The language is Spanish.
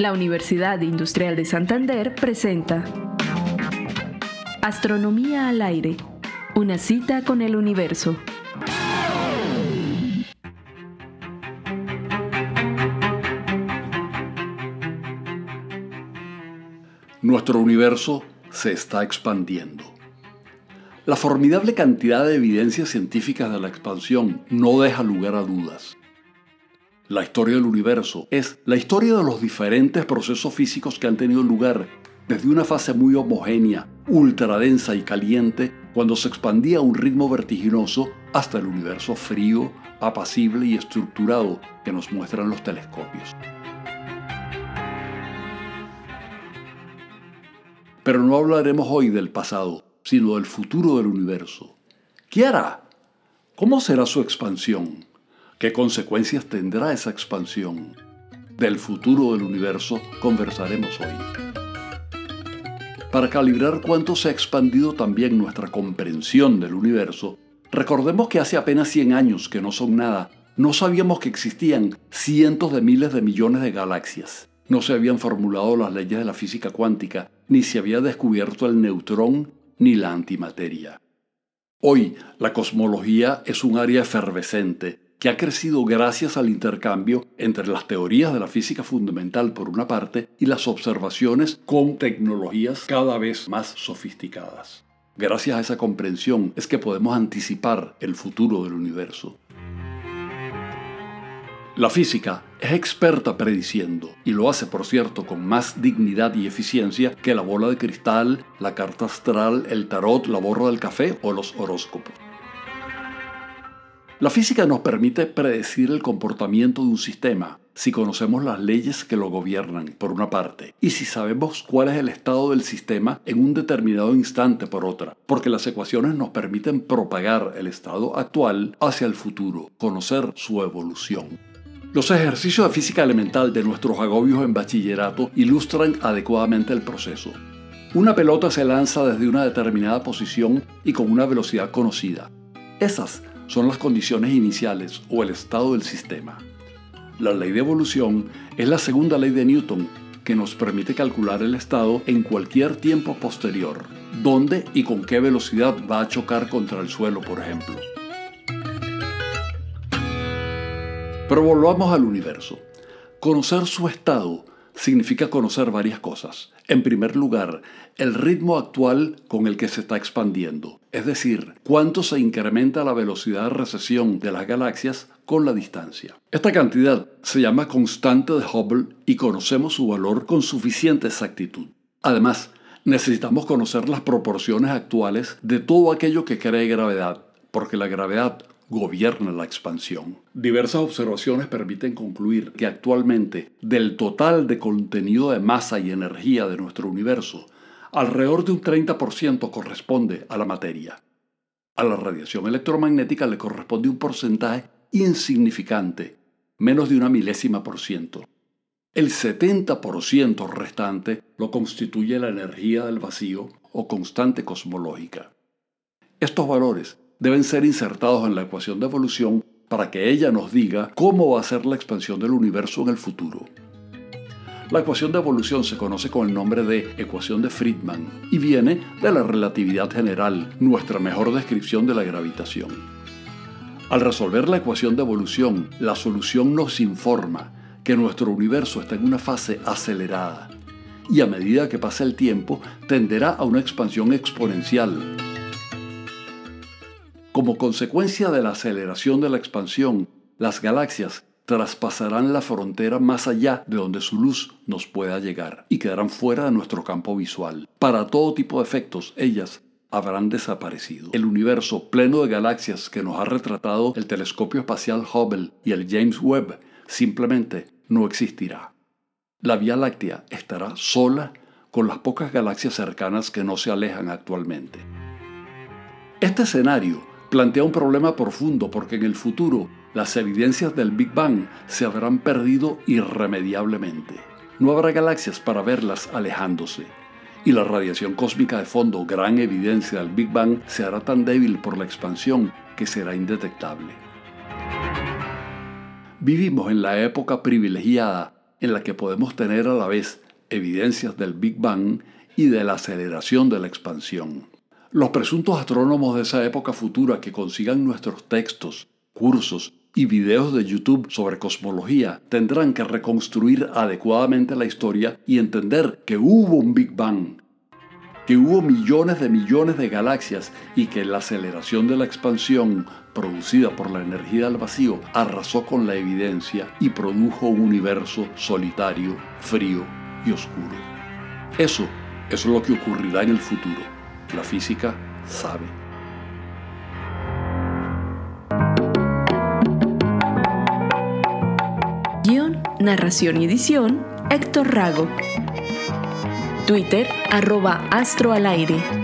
La Universidad Industrial de Santander presenta Astronomía al aire, una cita con el universo. Nuestro universo se está expandiendo. La formidable cantidad de evidencias científicas de la expansión no deja lugar a dudas. La historia del universo es la historia de los diferentes procesos físicos que han tenido lugar desde una fase muy homogénea, ultradensa y caliente, cuando se expandía a un ritmo vertiginoso, hasta el universo frío, apacible y estructurado que nos muestran los telescopios. Pero no hablaremos hoy del pasado, sino del futuro del universo. ¿Qué hará? ¿Cómo será su expansión? ¿Qué consecuencias tendrá esa expansión? Del futuro del universo conversaremos hoy. Para calibrar cuánto se ha expandido también nuestra comprensión del universo, recordemos que hace apenas 100 años, que no son nada, no sabíamos que existían cientos de miles de millones de galaxias. No se habían formulado las leyes de la física cuántica, ni se había descubierto el neutrón ni la antimateria. Hoy, la cosmología es un área efervescente que ha crecido gracias al intercambio entre las teorías de la física fundamental por una parte y las observaciones con tecnologías cada vez más sofisticadas. Gracias a esa comprensión es que podemos anticipar el futuro del universo. La física es experta prediciendo, y lo hace por cierto con más dignidad y eficiencia que la bola de cristal, la carta astral, el tarot, la borra del café o los horóscopos. La física nos permite predecir el comportamiento de un sistema si conocemos las leyes que lo gobiernan, por una parte, y si sabemos cuál es el estado del sistema en un determinado instante, por otra, porque las ecuaciones nos permiten propagar el estado actual hacia el futuro, conocer su evolución. Los ejercicios de física elemental de nuestros agobios en bachillerato ilustran adecuadamente el proceso. Una pelota se lanza desde una determinada posición y con una velocidad conocida. Esas son las condiciones iniciales o el estado del sistema. La ley de evolución es la segunda ley de Newton que nos permite calcular el estado en cualquier tiempo posterior, dónde y con qué velocidad va a chocar contra el suelo, por ejemplo. Pero volvamos al universo. Conocer su estado significa conocer varias cosas. En primer lugar, el ritmo actual con el que se está expandiendo, es decir, cuánto se incrementa la velocidad de recesión de las galaxias con la distancia. Esta cantidad se llama constante de Hubble y conocemos su valor con suficiente exactitud. Además, necesitamos conocer las proporciones actuales de todo aquello que cree gravedad, porque la gravedad gobierna la expansión. Diversas observaciones permiten concluir que actualmente del total de contenido de masa y energía de nuestro universo, alrededor de un 30% corresponde a la materia. A la radiación electromagnética le corresponde un porcentaje insignificante, menos de una milésima por ciento. El 70% restante lo constituye la energía del vacío o constante cosmológica. Estos valores deben ser insertados en la ecuación de evolución para que ella nos diga cómo va a ser la expansión del universo en el futuro. La ecuación de evolución se conoce con el nombre de ecuación de Friedman y viene de la relatividad general, nuestra mejor descripción de la gravitación. Al resolver la ecuación de evolución, la solución nos informa que nuestro universo está en una fase acelerada y a medida que pasa el tiempo tenderá a una expansión exponencial como consecuencia de la aceleración de la expansión, las galaxias traspasarán la frontera más allá de donde su luz nos pueda llegar y quedarán fuera de nuestro campo visual. Para todo tipo de efectos, ellas habrán desaparecido. El universo pleno de galaxias que nos ha retratado el telescopio espacial Hubble y el James Webb simplemente no existirá. La Vía Láctea estará sola con las pocas galaxias cercanas que no se alejan actualmente. Este escenario plantea un problema profundo porque en el futuro las evidencias del Big Bang se habrán perdido irremediablemente. No habrá galaxias para verlas alejándose. Y la radiación cósmica de fondo, gran evidencia del Big Bang, se hará tan débil por la expansión que será indetectable. Vivimos en la época privilegiada en la que podemos tener a la vez evidencias del Big Bang y de la aceleración de la expansión. Los presuntos astrónomos de esa época futura que consigan nuestros textos, cursos y videos de YouTube sobre cosmología tendrán que reconstruir adecuadamente la historia y entender que hubo un Big Bang, que hubo millones de millones de galaxias y que la aceleración de la expansión producida por la energía del vacío arrasó con la evidencia y produjo un universo solitario, frío y oscuro. Eso, es lo que ocurrirá en el futuro. La física sabe. Guión, narración y edición, Héctor Rago. Twitter, arroba astro al aire.